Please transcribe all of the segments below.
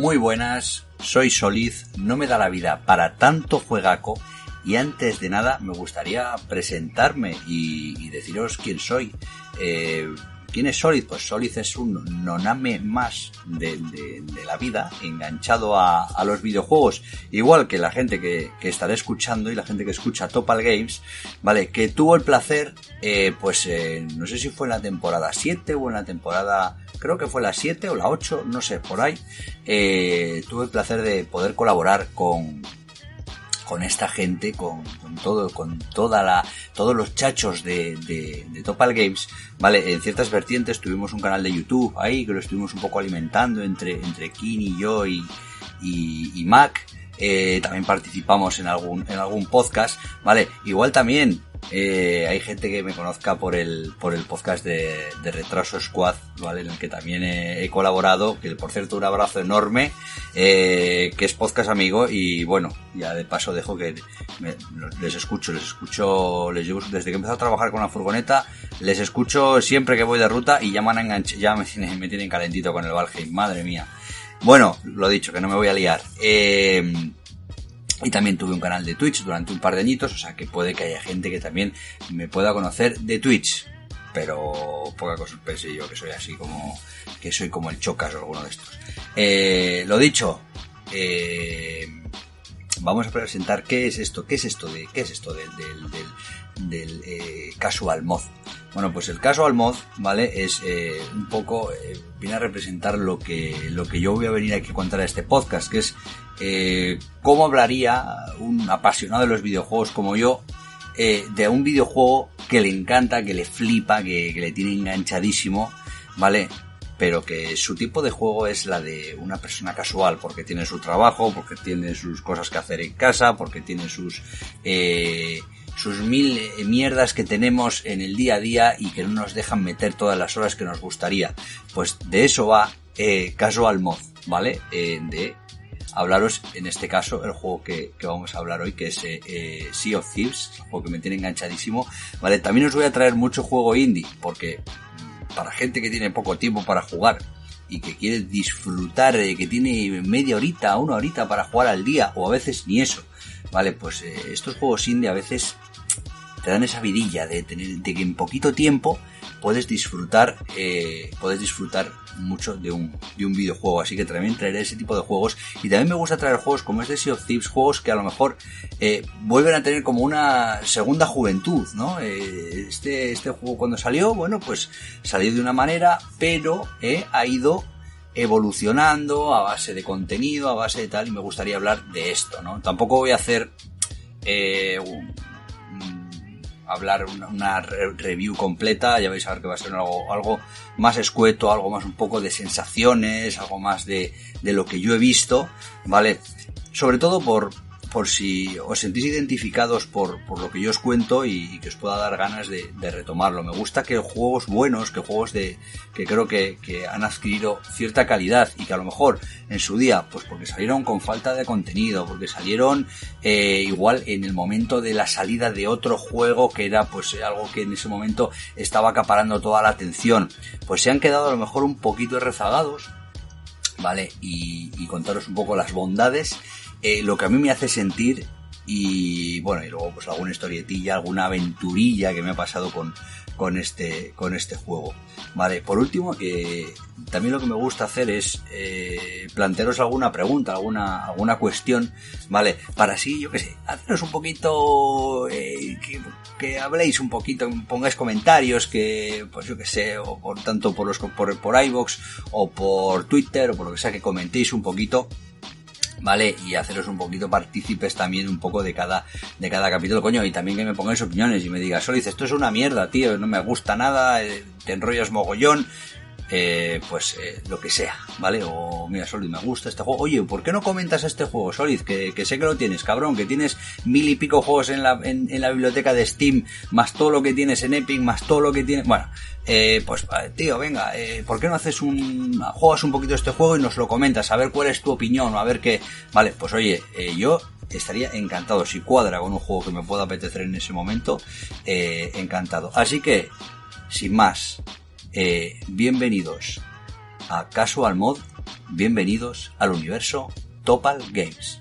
Muy buenas, soy Soliz, no me da la vida para tanto juegaco y antes de nada me gustaría presentarme y, deciros quién soy. Eh, ¿Quién es Solid? Pues Solid es un noname más de, la vida, enganchado a, los videojuegos, igual que la gente que, que, estará escuchando y la gente que escucha Topal Games, ¿vale? Que tuvo el placer, eh, pues eh, no sé si fue en la temporada 7 o en la temporada, creo que fue la 7 o la 8, no sé, por ahí, eh, tuve el placer de poder colaborar con, con esta gente, con, con, todo, con toda la, todos los chachos de, Topal Games, vale, en ciertas vertientes tuvimos un canal de YouTube ahí que lo estuvimos un poco alimentando entre, entre Kini, yo y, y, y Mac. Eh, también participamos en algún, en algún podcast, vale, igual también eh, hay gente que me conozca por el, por el podcast de, de Retraso Squad, ¿vale? En el que también he, he, colaborado, que por cierto un abrazo enorme, eh, que es podcast amigo y bueno, ya de paso dejo que les escucho, les escucho, les llevo desde que empecé a trabajar con la furgoneta, les escucho siempre que voy de ruta y ya me han me, me tienen calentito con el Valheim, madre mía. Bueno, lo dicho, que no me voy a liar. Eh, y también tuve un canal de Twitch durante un par de añitos, o sea que puede que haya gente que también me pueda conocer de Twitch. Pero poca cosa pensé yo que soy así como, que soy como el Chocas o alguno de estos. Eh, lo dicho, eh, vamos a presentar qué es esto, qué es esto de, qué es esto del, del, eh, casual mod. Bueno, pues el casual mod, ¿vale? Es eh, un poco, eh, viene a representar lo que, lo que yo voy a venir aquí a contar a este podcast, que es eh, cómo hablaría un apasionado de los videojuegos como yo eh, de un videojuego que le encanta, que le flipa, que, que, le tiene enganchadísimo, ¿vale? Pero que su tipo de juego es la de una persona casual, porque tiene su trabajo, porque tiene sus cosas que hacer en casa, porque tiene sus... Eh, sus mil mierdas que tenemos en el día a día y que no nos dejan meter todas las horas que nos gustaría. Pues de eso va eh, Casual Mod, ¿vale? Eh, de hablaros, en este caso, el juego que, vamos a hablar hoy, que es eh, Sea of Thieves, juego que me tiene enganchadísimo. Vale, también os voy a traer mucho juego indie, porque para gente que tiene poco tiempo para jugar y que quiere disfrutar, eh, que tiene media horita, una horita para jugar al día, o a veces ni eso. Vale, pues eh, estos juegos indie a veces te dan esa vidilla de tener, de que en poquito tiempo puedes disfrutar, eh, puedes disfrutar mucho de un, de un videojuego. Así que también traeré ese tipo de juegos. Y también me gusta traer juegos como este Sea of Thieves, juegos que a lo mejor eh, vuelven a tener como una segunda juventud, ¿no? Eh, este, este juego cuando salió, bueno, pues salió de una manera, pero ha ido evolucionando a base de contenido, a base de tal, y me gustaría hablar de esto, ¿no? Tampoco voy a hacer eh, un, hablar una, una, review completa, ya vais a ver que va a ser algo, algo más escueto, algo más un poco de sensaciones, algo más de, de lo que yo he visto, ¿vale? Sobre todo por, por si os sentís identificados por, por lo que yo os cuento y, que os pueda dar ganas de, retomarlo. Me gusta que juegos buenos, que juegos de que creo que, que, han adquirido cierta calidad y que a lo mejor en su día, pues porque salieron con falta de contenido, porque salieron eh, igual en el momento de la salida de otro juego que era pues algo que en ese momento estaba acaparando toda la atención, pues se han quedado a lo mejor un poquito rezagados, ¿vale? Y, y contaros un poco las bondades eh, lo que a mí me hace sentir y bueno, y luego pues alguna historietilla, alguna aventurilla que me ha pasado con, con este, con este juego. Vale, por último, eh, también lo que me gusta hacer es eh, plantearos alguna pregunta, alguna, alguna cuestión, ¿vale? Para así, yo qué sé, haceros un poquito, eh, que, que habléis un poquito, pongáis comentarios, que, pues yo que sé, o por tanto por los, por, por iVoox, o por Twitter, o por lo que sea, que comentéis un poquito, ¿vale? Y haceros un poquito partícipes también un poco de cada, de cada capítulo, coño, y también que me pongáis opiniones y me digas, Solid, esto es una mierda, tío, no me gusta nada, eh, te enrollas mogollón, eh, pues eh, lo que sea, ¿vale? O mira, Solid, me gusta este juego. Oye, ¿por qué no comentas este juego, Solid? Que, sé que lo tienes, cabrón, que tienes mil y pico juegos en la, en, la biblioteca de Steam, más todo lo que tienes en Epic, más todo lo que tienes. Bueno, eh, pues tío, venga, eh, ¿por qué no haces un. juegas un poquito este juego y nos lo comentas? A ver cuál es tu opinión, a ver qué. Vale, pues oye, yo estaría encantado. Si cuadra con un juego que me pueda apetecer en ese momento, encantado. Así que, sin más, eh, bienvenidos a Casual Mod, bienvenidos al universo Topal Games.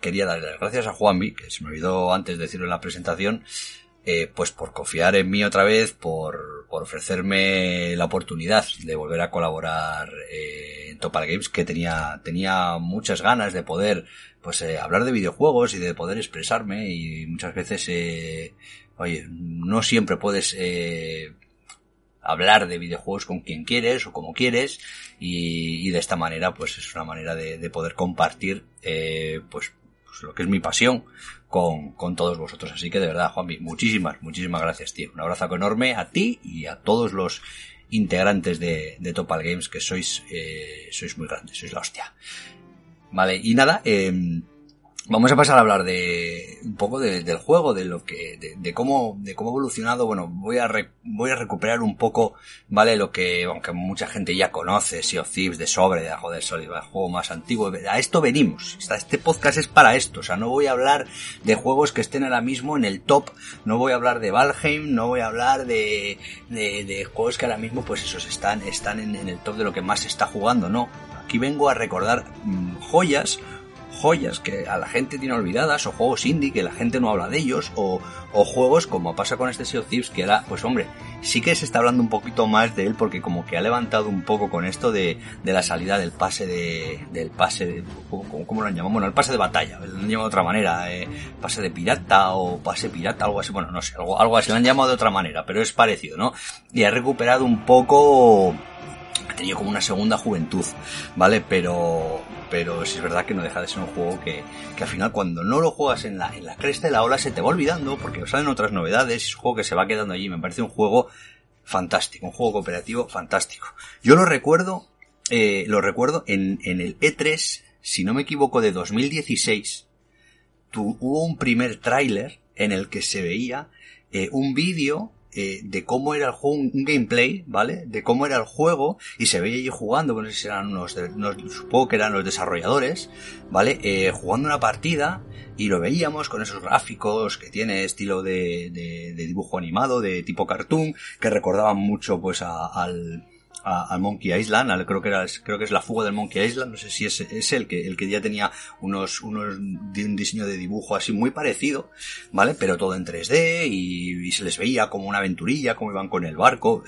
Quería darle las gracias a Juanvi, que se me olvidó antes decirlo en la presentación, eh, pues por confiar en mí otra vez, por, por ofrecerme la oportunidad de volver a colaborar eh, en Topal Games, que tenía, tenía muchas ganas de poder pues eh, hablar de videojuegos y de poder expresarme y muchas veces oye no siempre puedes hablar de videojuegos con quien quieres o como quieres y, y de esta manera pues es una manera de, de poder compartir eh, pues pues, lo que es mi pasión con, con todos vosotros. Así que de verdad, Juanmi, muchísimas, muchísimas gracias, tío. Un abrazo enorme a ti y a todos los integrantes de, de Topal Games que sois, eh, sois muy grandes, sois la hostia. Vale, y nada, eh, Vamos a pasar a hablar de un poco del juego, de lo que, de, cómo, de cómo ha evolucionado. Bueno, voy a voy a recuperar un poco, vale, lo que, aunque mucha gente ya conoce, Sea of Thieves de sobre, de Joder Sol, el juego más antiguo. A esto venimos. Este podcast es para esto. O sea, no voy a hablar de juegos que estén ahora mismo en el top. No voy a hablar de Valheim, no voy a hablar de, de, de juegos que ahora mismo, pues esos están, están en, en, el top de lo que más se está jugando. No. Aquí vengo a recordar mmm, joyas joyas que a la gente tiene olvidadas, o juegos indie que la gente no habla de ellos, o, juegos como pasa con este Sea Thieves, que era, pues hombre, sí que se está hablando un poquito más de él porque como que ha levantado un poco con esto de, de la salida del pase de, del pase de, ¿cómo, cómo lo han llamado? Bueno, el pase de batalla, lo han llamado de otra manera, eh, pase de pirata o pase pirata, algo así, bueno, no sé, algo, algo así, lo han llamado de otra manera, pero es parecido, ¿no? Y ha recuperado un poco, ha tenido como una segunda juventud, ¿vale? Pero, pero sí es verdad que no deja de ser un juego que, que al final cuando no lo juegas en la, en la cresta de la ola se te va olvidando porque salen otras novedades, es un juego que se va quedando allí, me parece un juego fantástico, un juego cooperativo fantástico. Yo lo recuerdo, eh, lo recuerdo en, en el E3, si no me equivoco, de 2016, tu, hubo un primer tráiler en el que se veía eh, un vídeo eh, de cómo era el juego, un gameplay, ¿vale? De cómo era el juego y se veía allí jugando, no sé si eran unos, supongo que eran los desarrolladores, ¿vale? Eh, jugando una partida y lo veíamos con esos gráficos que tiene estilo de, dibujo animado, de tipo cartoon, que recordaban mucho pues al, al Monkey Island, al, creo que era, creo que es la fuga del Monkey Island, no sé si es, es el que, el que ya tenía unos, unos, un diseño de dibujo así muy parecido, ¿vale? Pero todo en 3D y, y se les veía como una aventurilla, como iban con el barco,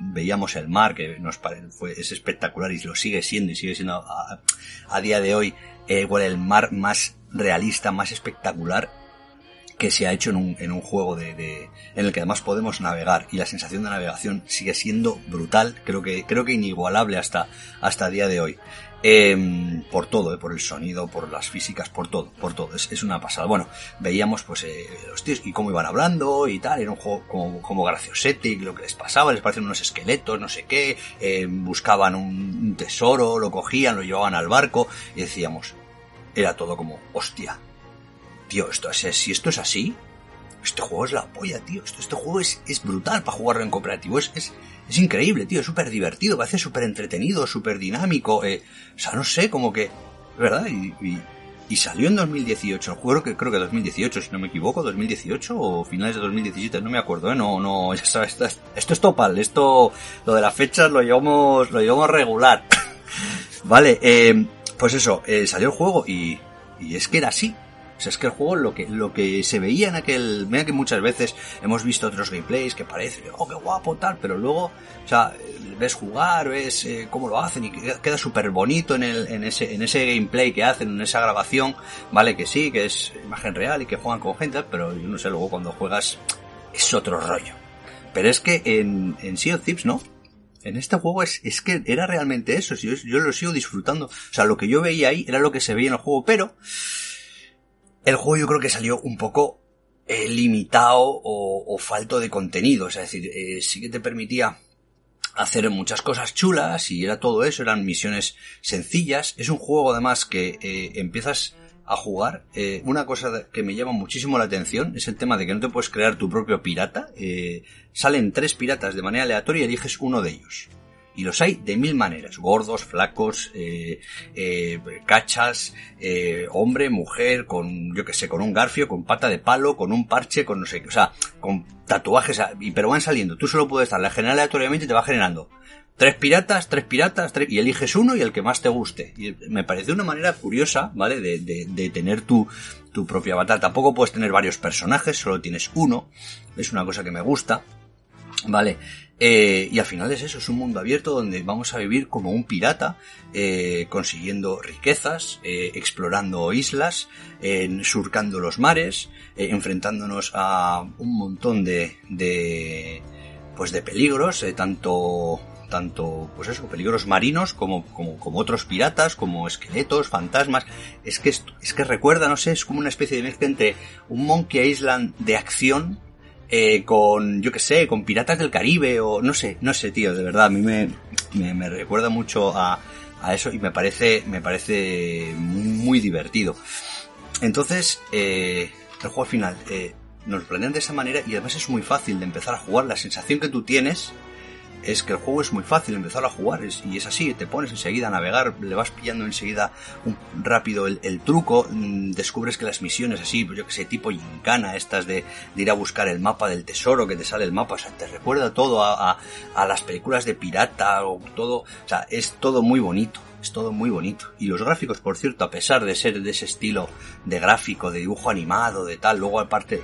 veíamos el mar, que nos pare, fue, es espectacular y lo sigue siendo y sigue siendo a, a día de hoy, eh, igual el mar más realista, más espectacular que se ha hecho en un, en un juego de, de, en el que además podemos navegar y la sensación de navegación sigue siendo brutal, creo que, creo que inigualable hasta, hasta día de hoy. Eh, por todo, eh, por el sonido, por las físicas, por todo, por todo, es, es una pasada. Bueno, veíamos pues eh, los tíos y cómo iban hablando y tal, era un juego como, como graciosete, lo que les pasaba, les parecían unos esqueletos, no sé qué, eh, buscaban un, un tesoro, lo cogían, lo llevaban al barco y decíamos, era todo como, hostia, tío, esto es, si esto es así, este juego es la polla, tío. Este, este juego es, es, brutal para jugarlo en cooperativo. Es, es, es increíble, tío. Es súper divertido, parece súper entretenido, súper dinámico. Eh, o sea, no sé, como que... ¿Verdad? Y, salió en 2018. El juego que creo que 2018, si no me equivoco, 2018 o finales de 2017, no me acuerdo, ¿eh? No, no, ya sabes, esto, esto es topal. Esto, lo de las fechas lo llevamos, lo llevamos regular. vale, eh, pues eso, eh, salió el juego y, y es que era así. O sea, es que el juego, lo que, lo que se veía en aquel, mira que muchas veces hemos visto otros gameplays que parece, oh, qué guapo, tal, pero luego, o sea, ves jugar, ves eh, cómo lo hacen y queda súper bonito en el, en ese, en ese gameplay que hacen, en esa grabación, vale, que sí, que es imagen real y que juegan con gente, pero yo no sé, luego cuando juegas es otro rollo. Pero es que en, en Sea ¿no? En este juego es, es que era realmente eso, yo, yo lo sigo disfrutando. O sea, lo que yo veía ahí era lo que se veía en el juego, pero el juego yo creo que salió un poco eh, limitado o, o, falto de contenido. Es decir, eh, sí que te permitía hacer muchas cosas chulas y era todo eso, eran misiones sencillas. Es un juego además que eh, empiezas a jugar. Una cosa que me llama muchísimo la atención es el tema de que no te puedes crear tu propio pirata. Salen tres piratas de manera aleatoria y eliges uno de ellos. Y los hay de mil maneras, gordos, flacos, eh, eh, cachas, eh, hombre, mujer, con, yo que sé, con un garfio, con pata de palo, con un parche, con no sé, o sea, con tatuajes, pero van saliendo. Tú solo puedes darle a generar aleatoriamente te va generando tres piratas, tres piratas, tres, y eliges uno y el que más te guste. Y me parece una manera curiosa, ¿vale? De, de, de tener tu, tu propia avatar. Tampoco puedes tener varios personajes, solo tienes uno. Es una cosa que me gusta. Vale. Eh, y al final es eso, es un mundo abierto donde vamos a vivir como un pirata, eh, consiguiendo riquezas, eh, explorando islas, surcando los mares, enfrentándonos a un montón de, de pues de peligros, eh, tanto tanto, pues eso, peligros marinos como, como, como otros piratas, como esqueletos, fantasmas. Es que, es, es que recuerda, no sé, es como una especie de mezcla entre un Monkey Island de acción eh, con, yo que sé, con piratas del Caribe o no sé, no sé, tío, de verdad, a mí me, me, me recuerda mucho a, a, eso y me parece, me parece muy divertido. Entonces, eh, el juego al final eh, nos planean de esa manera y además es muy fácil de empezar a jugar. La sensación que tú tienes es que el juego es muy fácil empezar a jugar y es así, te pones enseguida a navegar, le vas pillando enseguida un, rápido el, truco, mm, descubres que las misiones así, yo que sé, tipo gincana, estas de, de, ir a buscar el mapa del tesoro, que te sale el mapa, o sea, te recuerda todo a, a, a las películas de pirata o todo, o sea, es todo muy bonito. Es todo muy bonito. Y los gráficos, por cierto, a pesar de ser de ese estilo de gráfico, de dibujo animado, de tal, luego aparte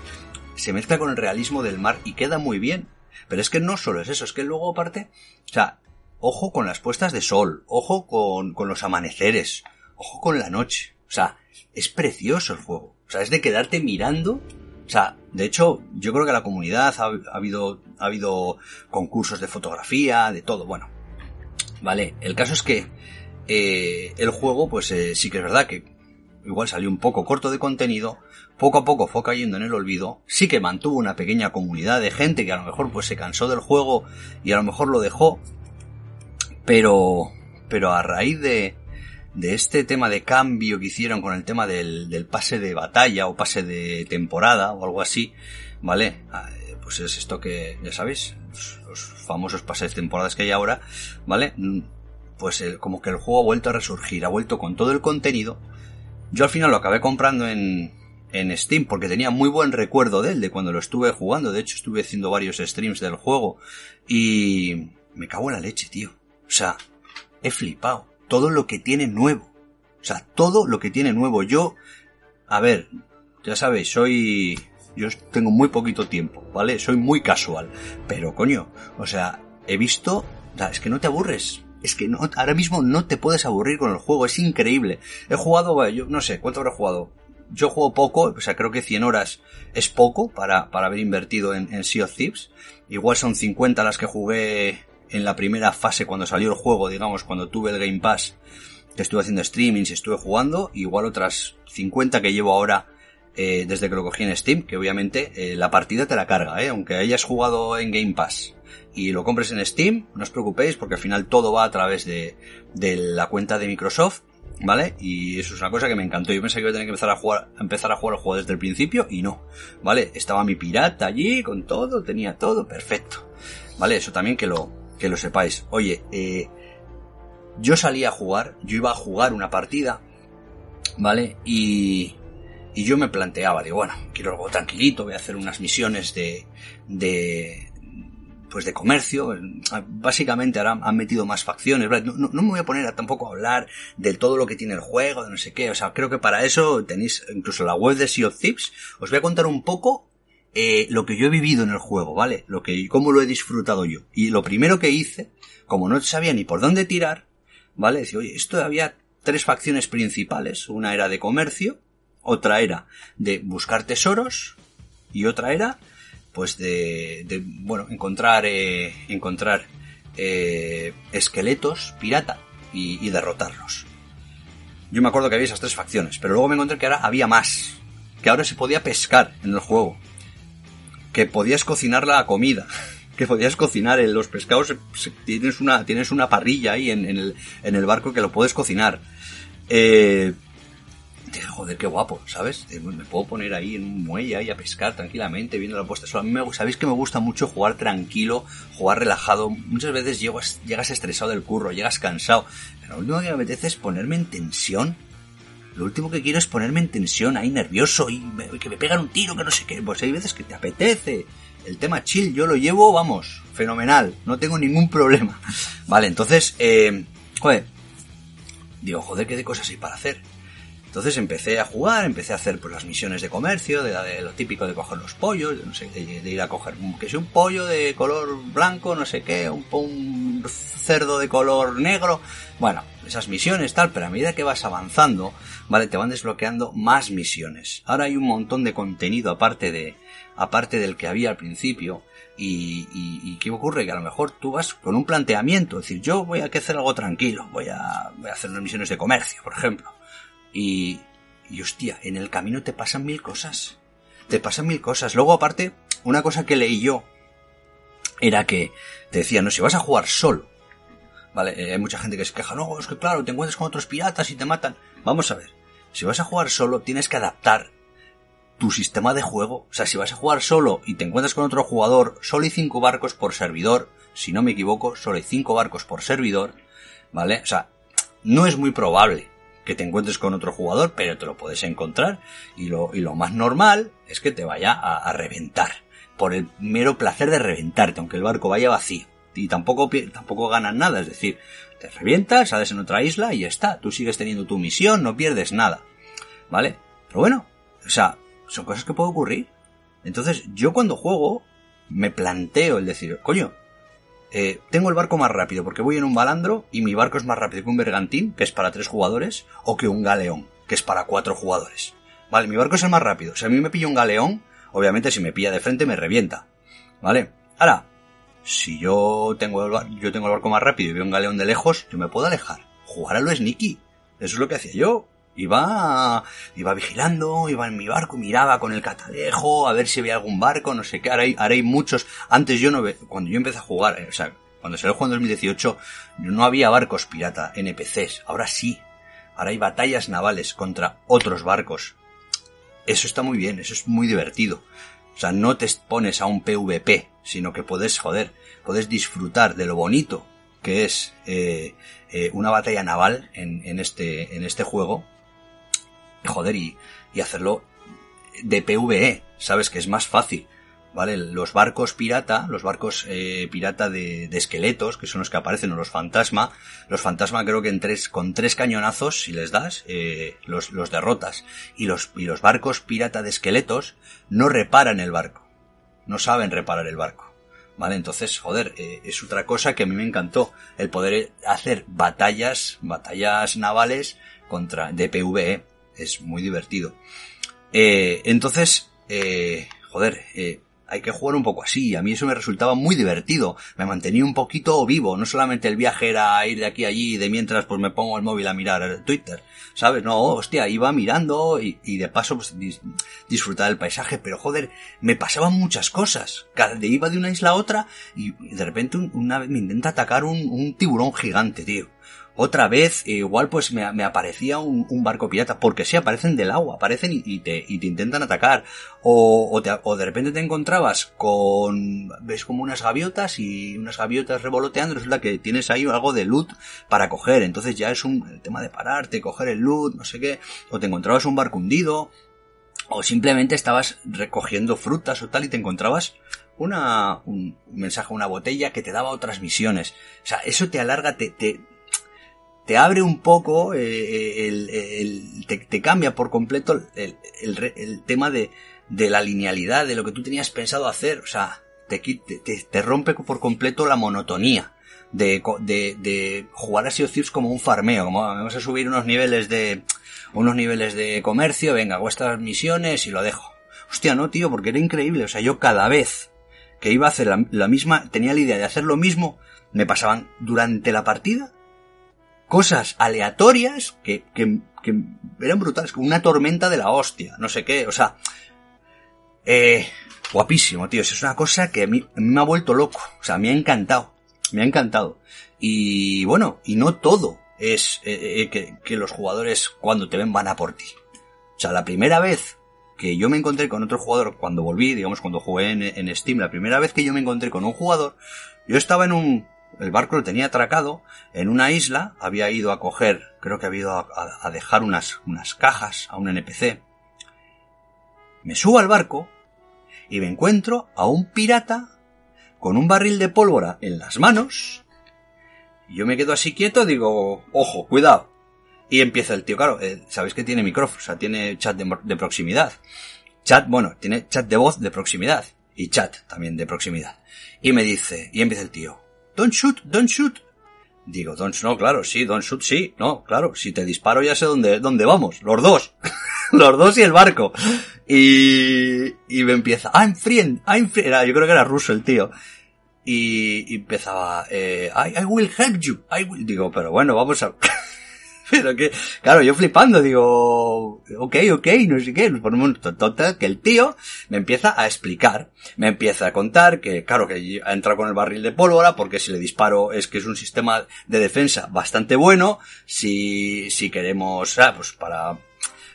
se mezcla con el realismo del mar y queda muy bien. Pero es que no solo es eso, es que luego aparte, o sea, ojo con las puestas de sol, ojo con, con los amaneceres, ojo con la noche. O sea, es precioso el juego. O sea, es de quedarte mirando. O sea, de hecho, yo creo que la comunidad ha, ha habido, ha habido concursos de fotografía, de todo. Bueno, vale. El caso es que eh, el juego, pues eh, sí que es verdad que igual salió un poco corto de contenido, poco a poco fue cayendo en el olvido, sí que mantuvo una pequeña comunidad de gente que a lo mejor pues se cansó del juego y a lo mejor lo dejó, pero, pero a raíz de, de este tema de cambio que hicieron con el tema del, del pase de batalla o pase de temporada o algo así, ¿vale? Pues es esto que, ya sabéis, los, famosos pases de temporadas que hay ahora, ¿vale? Pues como que el juego ha vuelto a resurgir, ha vuelto con todo el contenido. Yo al final lo acabé comprando en, en Steam porque tenía muy buen recuerdo de él, de cuando lo estuve jugando. De hecho, estuve haciendo varios streams del juego y me cago en la leche, tío. O sea, he flipado. Todo lo que tiene nuevo. O sea, todo lo que tiene nuevo. Yo, a ver, ya sabéis, soy... Yo tengo muy poquito tiempo, ¿vale? Soy muy casual. Pero, coño, o sea, he visto... Es que no te aburres. Es que no, ahora mismo no te puedes aburrir con el juego. Es increíble. He jugado, yo no sé, ¿cuánto habré jugado? Yo juego poco, o sea, creo que 100 horas es poco para, para haber invertido en, en Sea of Thieves. Igual son 50 las que jugué en la primera fase cuando salió el juego, digamos, cuando tuve el Game Pass, que estuve haciendo streamings y estuve jugando, igual otras 50 que llevo ahora eh, desde que lo cogí en Steam, que obviamente eh, la partida te la carga, eh, aunque hayas jugado en Game Pass y lo compres en Steam, no os preocupéis porque al final todo va a través de, de la cuenta de Microsoft ¿Vale? Y eso es una cosa que me encantó. Yo pensé que iba a tener que empezar a jugar, empezar a jugar el juego desde el principio y no. ¿Vale? Estaba mi pirata allí con todo, tenía todo perfecto. ¿Vale? Eso también que lo, que lo sepáis. Oye, eh, yo salí a jugar, yo iba a jugar una partida, ¿vale? Y, y yo me planteaba, digo, bueno, quiero algo tranquilito, voy a hacer unas misiones de, de, pues de comercio. Básicamente ahora han metido más facciones. No, no, no, me voy a poner a tampoco a hablar de todo lo que tiene el juego, de no sé qué. O sea, creo que para eso tenéis incluso la web de Sea of Thieves. Os voy a contar un poco eh, lo que yo he vivido en el juego, ¿vale? Lo que, cómo lo he disfrutado yo. Y lo primero que hice, como no sabía ni por dónde tirar, ¿vale? Decía, oye, esto había tres facciones principales. Una era de comercio, otra era de buscar tesoros y otra era pues de, de bueno, encontrar, eh, encontrar eh, esqueletos pirata y, derrotarlos. Yo me acuerdo que había esas tres facciones, pero luego me encontré que ahora había más, que ahora se podía pescar en el juego, que podías cocinar la comida, que podías cocinar en los pescados, tienes una, tienes una parrilla ahí en, en, el, en el barco que lo puedes cocinar. Eh, joder, qué guapo, ¿sabes? Me puedo poner ahí en un muelle ahí a pescar tranquilamente, viendo la puesta de sol. A mí me, sabéis que me gusta mucho jugar tranquilo, jugar relajado. Muchas veces llegas, llegas estresado del curro, llegas cansado. Lo último que me apetece es ponerme en tensión. Lo último que quiero es ponerme en tensión, ahí nervioso, y que me pegan un tiro, que no sé qué. Pues hay veces que te apetece. El tema chill yo lo llevo, vamos, fenomenal. No tengo ningún problema. Vale, entonces, eh, joder. Digo, joder, qué de cosas hay para hacer entonces empecé a jugar, empecé a hacer pues, las misiones de comercio, de, de lo típico de coger los pollos, de, no sé, de, ir a coger que sea un pollo de color blanco, no sé qué, un, cerdo de color negro. Bueno, esas misiones tal, pero a medida que vas avanzando, vale, te van desbloqueando más misiones. Ahora hay un montón de contenido aparte de, aparte del que había al principio. Y, y, ¿qué ocurre? Que a lo mejor tú vas con un planteamiento, es decir, yo voy a hacer algo tranquilo, voy a, voy a hacer unas misiones de comercio, por ejemplo. Y, y hostia, en el camino te pasan mil cosas. Te pasan mil cosas. Luego aparte, una cosa que leí yo era que te decía, no, si vas a jugar solo, ¿vale? Eh, hay mucha gente que se queja, no, es que claro, te encuentras con otros piratas y te matan. Vamos a ver, si vas a jugar solo, tienes que adaptar tu sistema de juego. O sea, si vas a jugar solo y te encuentras con otro jugador, solo hay cinco barcos por servidor, si no me equivoco, solo hay cinco barcos por servidor, ¿vale? O sea, no es muy probable que te encuentres con otro jugador, pero te lo puedes encontrar y lo, y lo más normal es que te vaya a, reventar, por el mero placer de reventarte, aunque el barco vaya vacío. Y tampoco, tampoco ganas nada, es decir, te revientas, sales en otra isla y ya está, tú sigues teniendo tu misión, no pierdes nada. ¿Vale? Pero bueno, o sea, son cosas que pueden ocurrir. Entonces, yo cuando juego, me planteo el decir, coño, eh, tengo el barco más rápido porque voy en un balandro y mi barco es más rápido que un bergantín, que es para tres jugadores, o que un galeón, que es para cuatro jugadores. Vale, mi barco es el más rápido. Si a mí me pilla un galeón, obviamente si me pilla de frente me revienta. ¿Vale? Ahora, si yo tengo el, yo tengo el barco más rápido y veo un galeón de lejos, yo me puedo alejar. Jugar a lo sneaky. Eso es lo que hacía yo. Iba, iba vigilando, iba en mi barco, miraba con el catalejo a ver si había algún barco, no sé qué. Ahora hay, muchos. Antes yo no, ve, cuando yo empecé a jugar, eh, o sea, cuando salió el juego en 2018, no había barcos pirata, NPCs. Ahora sí. Ahora hay batallas navales contra otros barcos. Eso está muy bien, eso es muy divertido. O sea, no te pones a un PvP, sino que puedes, joder, puedes disfrutar de lo bonito que es eh, eh, una batalla naval en, en, este, en este juego joder, y, y hacerlo de PvE, ¿sabes? Que es más fácil. ¿Vale? Los barcos pirata, los barcos eh, pirata de, de, esqueletos, que son los que aparecen, o los fantasma, los fantasma creo que en tres, con tres cañonazos, si les das, eh, los, los derrotas. Y los, y los barcos pirata de esqueletos no reparan el barco. No saben reparar el barco. ¿Vale? Entonces, joder, eh, es otra cosa que a mí me encantó. El poder hacer batallas, batallas navales contra, de PvE es muy divertido. Eh, entonces, eh, joder, eh, hay que jugar un poco así. A mí eso me resultaba muy divertido. Me mantenía un poquito vivo. No solamente el viaje era ir de aquí a allí de mientras pues me pongo el móvil a mirar Twitter. ¿Sabes? No, hostia, iba mirando y, de paso pues disfrutar del paisaje. Pero joder, me pasaban muchas cosas. Cada iba de una isla a otra y de repente una vez me intenta atacar un, un tiburón gigante, tío otra vez, igual pues me, aparecía un, barco pirata, porque sí, aparecen del agua, aparecen y, te, y te, intentan atacar. O, o, de repente te encontrabas con, ves como unas gaviotas y unas gaviotas revoloteando, resulta que tienes ahí algo de loot para coger, entonces ya es un el tema de pararte, coger el loot, no sé qué, o te encontrabas un barco hundido, o simplemente estabas recogiendo frutas o tal y te encontrabas una, un mensaje, una botella que te daba otras misiones. O sea, eso te alarga, te, te, te abre un poco, eh, el, te, cambia por completo el, el tema de, de, la linealidad, de lo que tú tenías pensado hacer. O sea, te, te, te rompe por completo la monotonía de, de, de jugar a Sea of como un farmeo, como vamos a subir unos niveles de, unos niveles de comercio, venga, hago estas misiones y lo dejo. Hostia, no, tío, porque era increíble. O sea, yo cada vez que iba a hacer la misma, tenía la idea de hacer lo mismo, me pasaban durante la partida cosas aleatorias que, que, eran brutales, como una tormenta de la hostia, no sé qué, o sea, eh, guapísimo, tío, es una cosa que a mí, me ha vuelto loco, o sea, me ha encantado, me ha encantado. Y bueno, y no todo es eh, eh, que, que los jugadores cuando te ven van a por ti. O sea, la primera vez que yo me encontré con otro jugador cuando volví, digamos, cuando jugué en, en, Steam, la primera vez que yo me encontré con un jugador, yo estaba en un, el barco lo tenía atracado en una isla, había ido a coger, creo que había ido a, dejar unas, unas cajas a un NPC. Me subo al barco y me encuentro a un pirata con un barril de pólvora en las manos. Yo me quedo así quieto, digo, ojo, cuidado. Y empieza el tío, claro, eh, sabéis que tiene micrófono, o sea, tiene chat de, de proximidad. Chat, bueno, tiene chat de voz de proximidad. Y chat también de proximidad. Y me dice, y empieza el tío, Don't shoot, don't shoot. Digo, don't, no, claro, sí, don't shoot, sí, no, claro, si te disparo ya sé dónde, dónde vamos, los dos, los dos y el barco. Y, y me empieza, I'm free, I'm free. Era, yo creo que era ruso el tío. Y, empezaba, eh, I will help you. I will. Digo, pero bueno, vamos a... Claro, yo flipando, digo, ok, ok, no sé qué, nos ponemos total, que el tío me empieza a explicar, me empieza a contar que, claro, que ha entrado con el barril de pólvora, porque si le disparo es que es un sistema de defensa bastante bueno, si, si queremos, ah, pues para,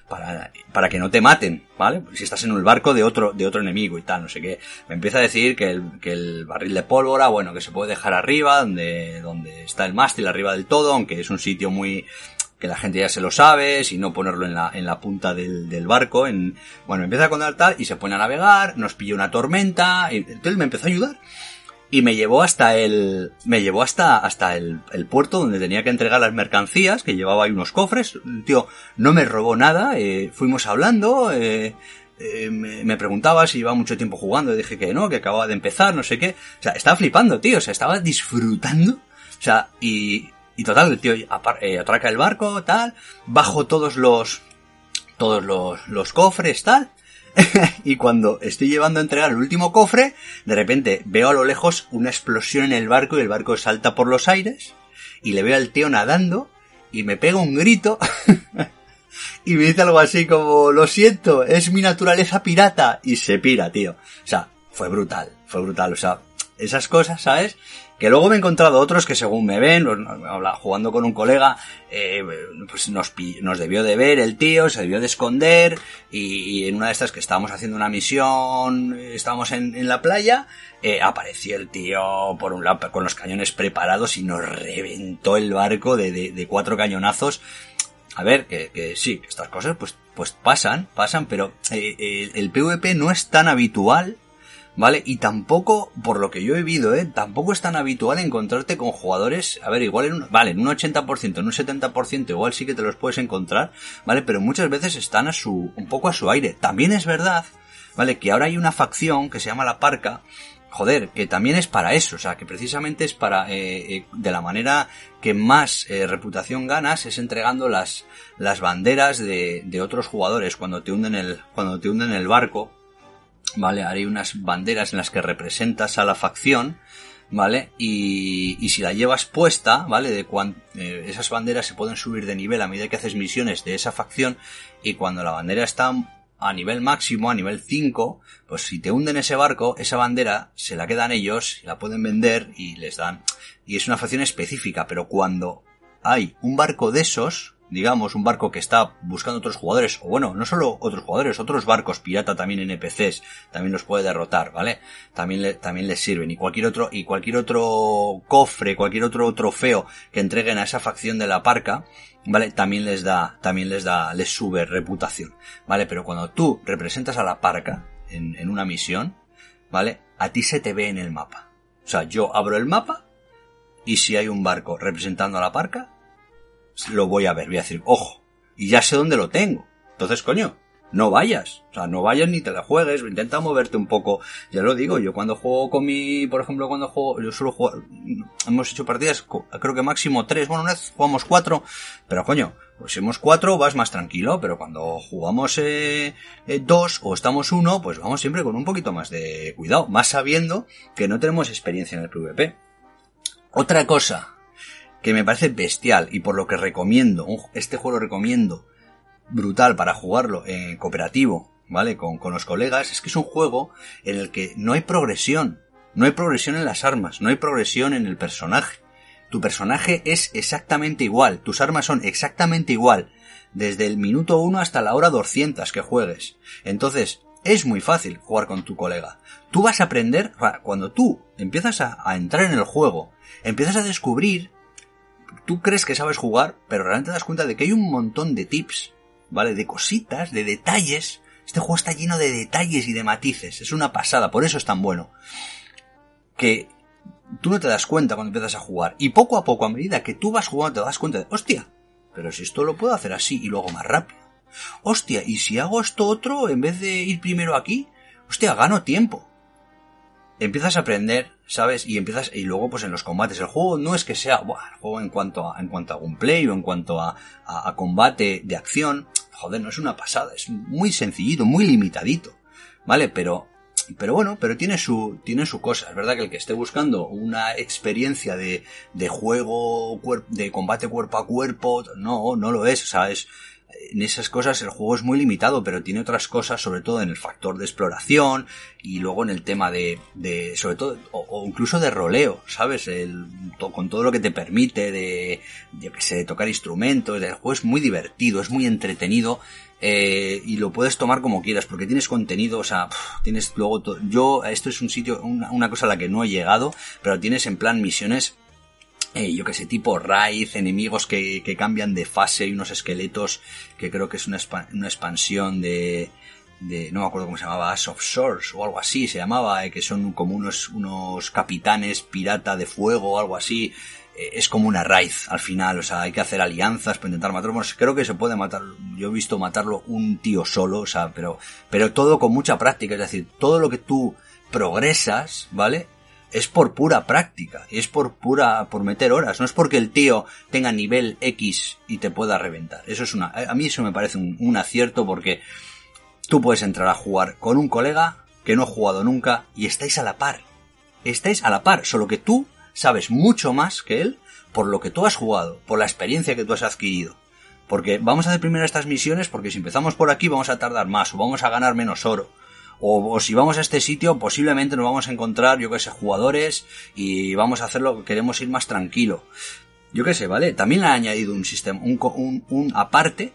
para, para que no te maten, ¿vale? Si estás en el barco de otro, de otro enemigo y tal, no sé qué. Me empieza a decir que el, que el barril de pólvora, bueno, que se puede dejar arriba, donde, donde está el mástil arriba del todo, aunque es un sitio muy, que la gente ya se lo sabe, si no ponerlo en la, en la punta del, del barco, en, bueno, empieza a contar y se pone a navegar, nos pilló una tormenta, y entonces me empezó a ayudar. Y me llevó hasta el, me llevó hasta, hasta el, el, puerto donde tenía que entregar las mercancías, que llevaba ahí unos cofres, tío no me robó nada, eh, fuimos hablando, eh, eh, me, preguntaba si iba mucho tiempo jugando, dije que no, que acababa de empezar, no sé qué, o sea, estaba flipando, tío, o sea, estaba disfrutando, o sea, y, y total, el tío eh, atraca el barco, tal, bajo todos los, todos los, los cofres, tal. y cuando estoy llevando a entregar el último cofre, de repente veo a lo lejos una explosión en el barco y el barco salta por los aires. Y le veo al tío nadando y me pega un grito. y me dice algo así como, lo siento, es mi naturaleza pirata. Y se pira, tío. O sea, fue brutal, fue brutal. O sea, esas cosas, ¿sabes? Que luego me he encontrado otros que según me ven, jugando con un colega, eh, pues nos, nos debió de ver el tío, se debió de esconder y, en una de estas que estábamos haciendo una misión, estábamos en, en la playa, eh, apareció el tío por un lado con los cañones preparados y nos reventó el barco de, de, cuatro cañonazos. A ver, que, que, sí, estas cosas pues, pues pasan, pasan, pero eh, el PvP no es tan habitual ¿vale? Y tampoco, por lo que yo he vivido, ¿eh? Tampoco es tan habitual encontrarte con jugadores, a ver, igual en un, vale, en un 80%, en un 70% igual sí que te los puedes encontrar, ¿vale? Pero muchas veces están a su, un poco a su aire. También es verdad, ¿vale? Que ahora hay una facción que se llama la Parca, joder, que también es para eso, o sea, que precisamente es para, eh, eh, de la manera que más eh, reputación ganas es entregando las, las banderas de, de otros jugadores cuando te hunden el, cuando te hunden el barco, ¿vale? Haré unas banderas en las que representas a la facción, ¿vale? Y, y si la llevas puesta, ¿vale? De cuan, eh, esas banderas se pueden subir de nivel a medida que haces misiones de esa facción y cuando la bandera está a nivel máximo, a nivel 5, pues si te hunden ese barco, esa bandera se la quedan ellos, la pueden vender y les dan. Y es una facción específica, pero cuando hay un barco de esos, digamos, un barco que está buscando otros jugadores, o bueno, no solo otros jugadores, otros barcos pirata también NPCs, también los puede derrotar, ¿vale? También, también les sirven. Y cualquier otro, y cualquier otro cofre, cualquier otro trofeo que entreguen a esa facción de la parca, ¿vale? También les da, también les da, les sube reputación, ¿vale? Pero cuando tú representas a la parca en, en una misión, ¿vale? A ti se te ve en el mapa. O sea, yo abro el mapa y si hay un barco representando a la parca, lo voy a ver, voy a decir, ojo, y ya sé dónde lo tengo. Entonces, coño, no vayas. O sea, no vayas ni te la juegues, intenta moverte un poco. Ya lo digo, yo cuando juego con mi, por ejemplo, cuando juego, yo suelo jugar, hemos hecho partidas, creo que máximo tres, bueno, una vez jugamos cuatro, pero coño, pues hemos cuatro vas más tranquilo, pero cuando jugamos eh, eh, dos o estamos uno, pues vamos siempre con un poquito más de cuidado, más sabiendo que no tenemos experiencia en el PvP. Otra cosa, que me parece bestial y por lo que recomiendo, este juego lo recomiendo brutal para jugarlo en cooperativo, ¿vale? Con, con los colegas, es que es un juego en el que no hay progresión, no hay progresión en las armas, no hay progresión en el personaje. Tu personaje es exactamente igual, tus armas son exactamente igual, desde el minuto 1 hasta la hora 200 que juegues. Entonces, es muy fácil jugar con tu colega. Tú vas a aprender, cuando tú empiezas a, a entrar en el juego, empiezas a descubrir tú crees que sabes jugar, pero realmente te das cuenta de que hay un montón de tips, ¿vale? De cositas, de detalles. Este juego está lleno de detalles y de matices. Es una pasada, por eso es tan bueno. Que tú no te das cuenta cuando empiezas a jugar. Y poco a poco, a medida que tú vas jugando, te das cuenta de, hostia, pero si esto lo puedo hacer así y luego más rápido. Hostia, y si hago esto otro, en vez de ir primero aquí, hostia, gano tiempo empiezas a aprender, ¿sabes? Y empiezas, y luego pues en los combates, el juego no es que sea, buah, el juego en cuanto a, en cuanto a gameplay o en cuanto a, a, combate de acción, joder, no es una pasada, es muy sencillito, muy limitadito, ¿vale? Pero, pero bueno, pero tiene su, tiene su cosa. Es verdad que el que esté buscando una experiencia de, de juego, de combate cuerpo a cuerpo, no, no lo es, o sea, es, en esas cosas el juego es muy limitado, pero tiene otras cosas, sobre todo en el factor de exploración y luego en el tema de, de sobre todo, o, incluso de roleo, ¿sabes? El, con todo lo que te permite de, yo que sé, de tocar instrumentos, el juego es muy divertido, es muy entretenido, eh, y lo puedes tomar como quieras, porque tienes contenido, o sea, tienes luego, yo, esto es un sitio, una, una cosa a la que no he llegado, pero tienes en plan misiones eh, yo que sé, tipo Raid, enemigos que, que, cambian de fase y unos esqueletos que creo que es una, una expansión de, de, no me acuerdo cómo se llamaba, Ash of Swords o algo así se llamaba, eh, que son como unos, unos capitanes pirata de fuego o algo así. Eh, es como una raid al final, o sea, hay que hacer alianzas para intentar matarlo. creo que se puede matar, yo he visto matarlo un tío solo, o sea, pero, pero todo con mucha práctica, es decir, todo lo que tú progresas, ¿vale? Es por pura práctica, es por pura, por meter horas, no es porque el tío tenga nivel X y te pueda reventar. Eso es una, a mí eso me parece un, acierto porque tú puedes entrar a jugar con un colega que no ha jugado nunca y estáis a la par. Estáis a la par, solo que tú sabes mucho más que él por lo que tú has jugado, por la experiencia que tú has adquirido. Porque vamos a hacer primero estas misiones porque si empezamos por aquí vamos a tardar más o vamos a ganar menos oro o, si vamos a este sitio, posiblemente nos vamos a encontrar, yo que sé, jugadores y vamos a hacerlo, queremos ir más tranquilo. Yo que sé, ¿vale? También le ha añadido un sistema, un, un, un aparte,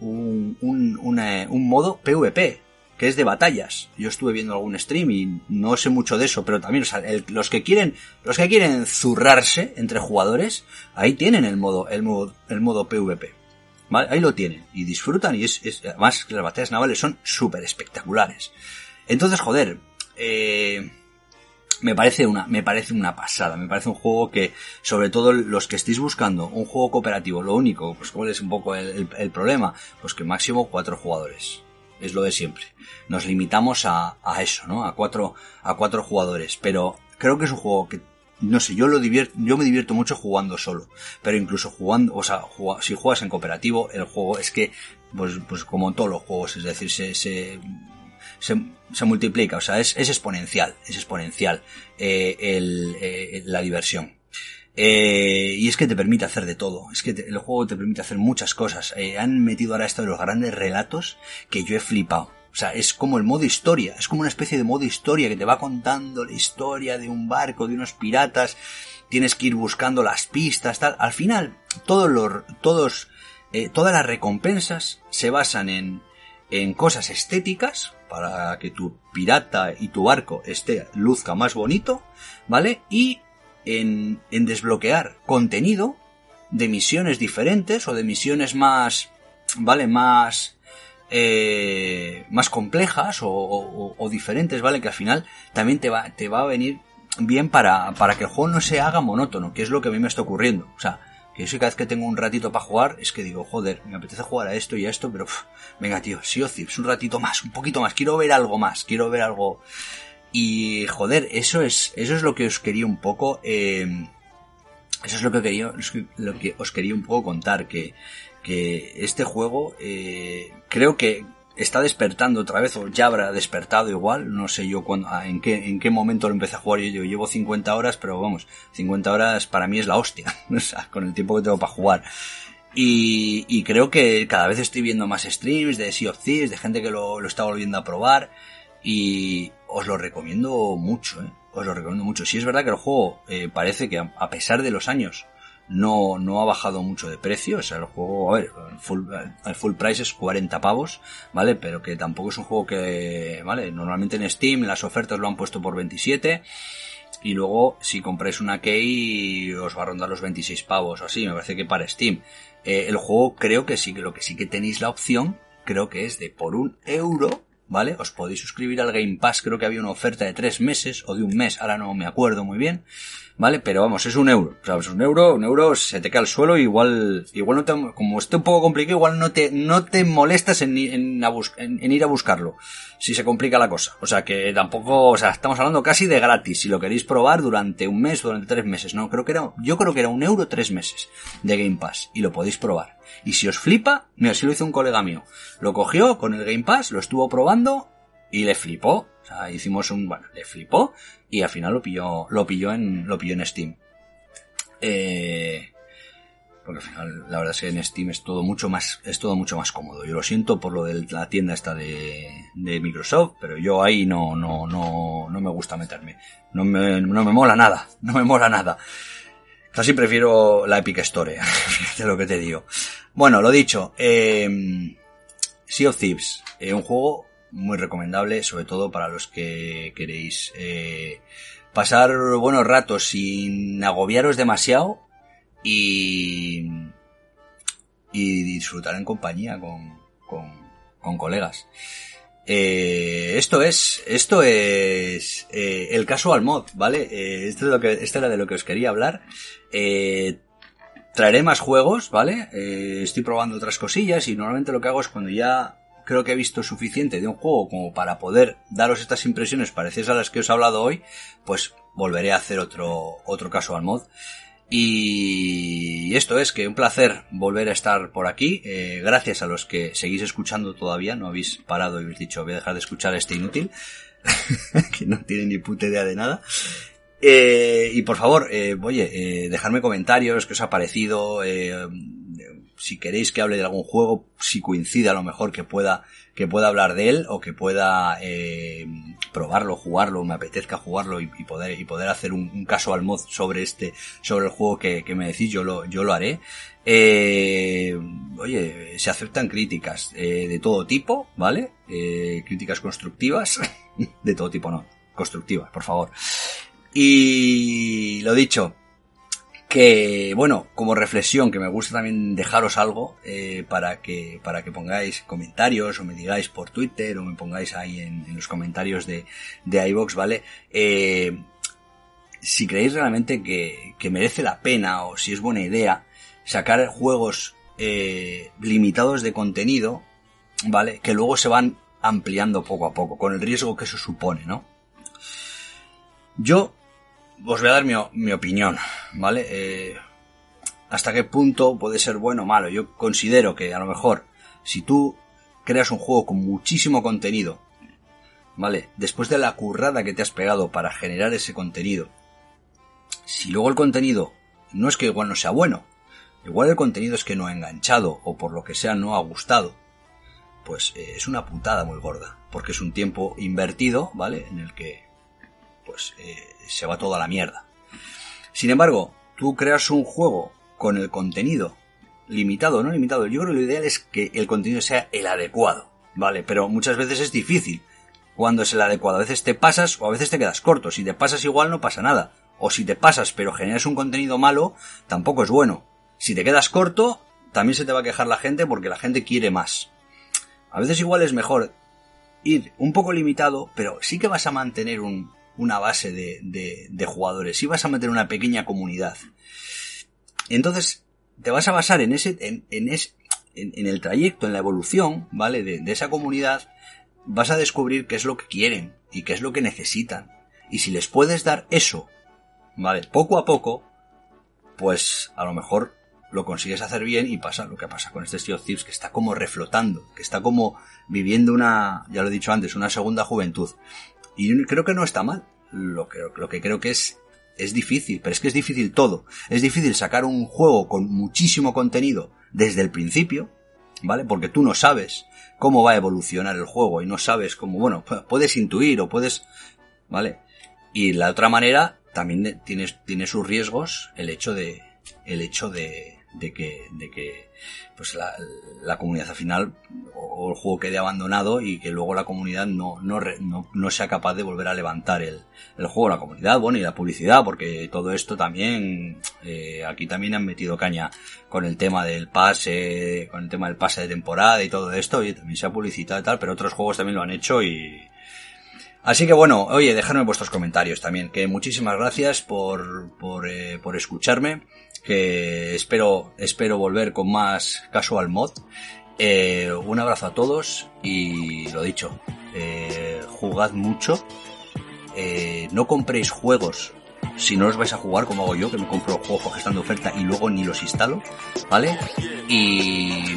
un, un, eh, modo PvP, que es de batallas. Yo estuve viendo algún stream y no sé mucho de eso, pero también, o sea, los que quieren, los que quieren zurrarse entre jugadores, ahí tienen el modo, el modo, el modo PvP. Ahí lo tienen y disfrutan y es, es además las batallas navales son súper espectaculares. Entonces, joder, eh, me parece una, me parece una pasada, me parece un juego que, sobre todo los que estéis buscando un juego cooperativo, lo único, pues cuál es un poco el, problema, pues que máximo cuatro jugadores. Es lo de siempre. Nos limitamos a, eso, ¿no? A cuatro, a cuatro jugadores. Pero creo que es un juego que no sé, yo lo divierto, yo me divierto mucho jugando solo, pero incluso jugando, o sea, si juegas en cooperativo, el juego es que, pues, pues como en todos los juegos, es decir, se se, multiplica, o sea, es, exponencial, es exponencial eh, eh, la diversión. Eh, y es que te permite hacer de todo, es que el juego te permite hacer muchas cosas. han metido ahora esto de los grandes relatos que yo he flipado. O sea, es como el modo historia, es como una especie de modo historia que te va contando la historia de un barco, de unos piratas, tienes que ir buscando las pistas, tal. Al final, todos los, todos, todas las recompensas se basan en, en cosas estéticas, para que tu pirata y tu barco esté luzca más bonito, ¿vale? Y en, en desbloquear contenido de misiones diferentes o de misiones más, ¿vale? Más, eh, más complejas o, o, diferentes, ¿vale? Que al final también te va, te va a venir bien para, para que el juego no se haga monótono, que es lo que a mí me está ocurriendo. O sea, que yo cada vez que tengo un ratito para jugar, es que digo, joder, me apetece jugar a esto y a esto, pero venga, tío, sí o sí, un ratito más, un poquito más, quiero ver algo más, quiero ver algo. Y joder, eso es, eso es lo que os quería un poco, eh, eso es lo que quería, lo que os quería un poco contar, que, que este juego, eh, creo que, está despertando otra vez, o ya habrá despertado igual, no sé yo cuándo, ah, en qué, en qué momento lo empecé a jugar, yo, llevo 50 horas, pero vamos, 50 horas para mí es la hostia, o sea, con el tiempo que tengo para jugar. Y, creo que cada vez estoy viendo más streams de Sea of Thieves, de gente que lo, está volviendo a probar, y os lo recomiendo mucho, ¿eh? os lo recomiendo mucho. Si es verdad que el juego eh, parece que a pesar de los años no, no ha bajado mucho de precio, o sea, el juego, a ver, el full, price es 40 pavos, ¿vale? Pero que tampoco es un juego que, ¿vale? Normalmente en Steam las ofertas lo han puesto por 27 y luego si compráis una key os va a rondar los 26 pavos o así, me parece que para Steam. Eh, el juego creo que sí, que lo que sí que tenéis la opción, creo que es de por un euro ¿vale? Os podéis suscribir al Game Pass, creo que había una oferta de tres meses o de un mes, ahora no me acuerdo muy bien, ¿vale? Pero vamos, es un euro, ¿sabes? Un euro, un euro se te cae al suelo, igual, igual no te, como esté un poco complicado, igual no te, no te molestas en, en, en, ir a buscarlo, si se complica la cosa. O sea que tampoco, o sea, estamos hablando casi de gratis, si lo queréis probar durante un mes, durante tres meses, ¿no? Creo que era, yo creo que era un euro tres meses de Game Pass, y lo podéis probar. Y si os flipa, mira, si lo hizo un colega mío. Lo cogió con el Game Pass, lo estuvo probando, y le flipó. O sea, hicimos un, bueno, le flipó y al final lo pilló, lo pilló en, lo pilló en Steam. Eh, porque al final, la verdad es que en Steam es todo mucho más, es todo mucho más cómodo. Yo lo siento por lo de la tienda esta de, de Microsoft, pero yo ahí no, no, no, no me gusta meterme. No me, no me mola nada, no me mola nada. Casi prefiero la Epic Store, de lo que te digo. Bueno, lo dicho, eh, Sea of Thieves, eh, un juego muy recomendable, sobre todo para los que queréis eh, pasar buenos ratos sin agobiaros demasiado y, y disfrutar en compañía con, con, colegas. Eh, esto es, esto es eh, el casual mod, ¿vale? Eh, esto, es lo que, esto era de lo que os quería hablar. Traeré más juegos, ¿vale? Estoy probando otras cosillas y normalmente lo que hago es cuando ya creo que he visto suficiente de un juego como para poder daros estas impresiones parecidas a las que os he hablado hoy, pues volveré a hacer otro, otro caso al mod. Y esto es que un placer volver a estar por aquí. Eh, gracias a los que seguís escuchando todavía, no habéis parado y habéis dicho voy a dejar de escuchar este inútil, que no tiene ni puta idea de nada. Eh, y por favor, eh, oye, eh, dejadme comentarios, qué os ha parecido, eh, si queréis que hable de algún juego, si coincide a lo mejor que pueda, que pueda hablar de él o que pueda eh, probarlo, jugarlo, me apetezca jugarlo y, poder y poder hacer un, caso al mod sobre este, sobre el juego que, me decís, yo lo, yo lo haré. Eh, oye, se aceptan críticas eh, de todo tipo, ¿vale? Eh, críticas constructivas, de todo tipo no, constructivas, por favor. Y lo dicho, que bueno como reflexión que me gusta también dejaros algo eh, para que para que pongáis comentarios o me digáis por Twitter o me pongáis ahí en, los comentarios de de iBox vale eh, si creéis realmente que, que, merece la pena o si es buena idea sacar juegos eh, limitados de contenido vale que luego se van ampliando poco a poco con el riesgo que eso supone no yo os voy a dar mi, opinión, ¿vale? Eh, hasta qué punto puede ser bueno o malo. Yo considero que a lo mejor si tú creas un juego con muchísimo contenido, ¿vale? Después de la currada que te has pegado para generar ese contenido, si luego el contenido no es que igual no sea bueno, igual el contenido es que no ha enganchado o por lo que sea no ha gustado, pues eh, es una putada muy gorda, porque es un tiempo invertido, ¿vale? En el que, pues, eh, se va toda la mierda. Sin embargo, tú creas un juego con el contenido limitado no limitado. Yo creo que lo ideal es que el contenido sea el adecuado, ¿vale? Pero muchas veces es difícil cuando es el adecuado. A veces te pasas o a veces te quedas corto. Si te pasas igual no pasa nada. O si te pasas pero generas un contenido malo, tampoco es bueno. Si te quedas corto, también se te va a quejar la gente porque la gente quiere más. A veces igual es mejor ir un poco limitado, pero sí que vas a mantener un, una base de, de, jugadores, si vas a meter una pequeña comunidad. Entonces, te vas a basar en ese, en, en, en, el trayecto, en la evolución, ¿vale? De, de, esa comunidad, vas a descubrir qué es lo que quieren y qué es lo que necesitan. Y si les puedes dar eso, ¿vale? Poco a poco, pues a lo mejor lo consigues hacer bien y pasa lo que pasa con este Sea of Thieves, que está como reflotando, que está como viviendo una, ya lo he dicho antes, una segunda juventud. Y creo que no está mal. Lo que, lo que creo que es, es difícil, pero es que es difícil todo. Es difícil sacar un juego con muchísimo contenido desde el principio, ¿vale? Porque tú no sabes cómo va a evolucionar el juego y no sabes cómo, bueno, puedes intuir o puedes, ¿vale? Y la otra manera también tiene, tiene sus riesgos el hecho de, el hecho de, de que, de que pues la, la comunidad al final o, el juego quede abandonado y que luego la comunidad no, no, no, no sea capaz de volver a levantar el, el, juego, la comunidad, bueno, y la publicidad, porque todo esto también, eh, aquí también han metido caña con el tema del pase, con el tema del pase de temporada y todo esto, y también se ha publicitado y tal, pero otros juegos también lo han hecho y, Así que bueno, oye, dejadme vuestros comentarios también, que muchísimas gracias por, por, eh, por escucharme que espero, espero volver con más Casual Mod. Eh, un abrazo a todos y lo dicho, eh, jugad mucho. Eh, no compréis juegos si no los vais a jugar como hago yo, que me compro juegos que están de oferta y luego ni los instalo, ¿vale? Y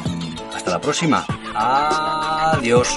hasta la próxima. Adiós.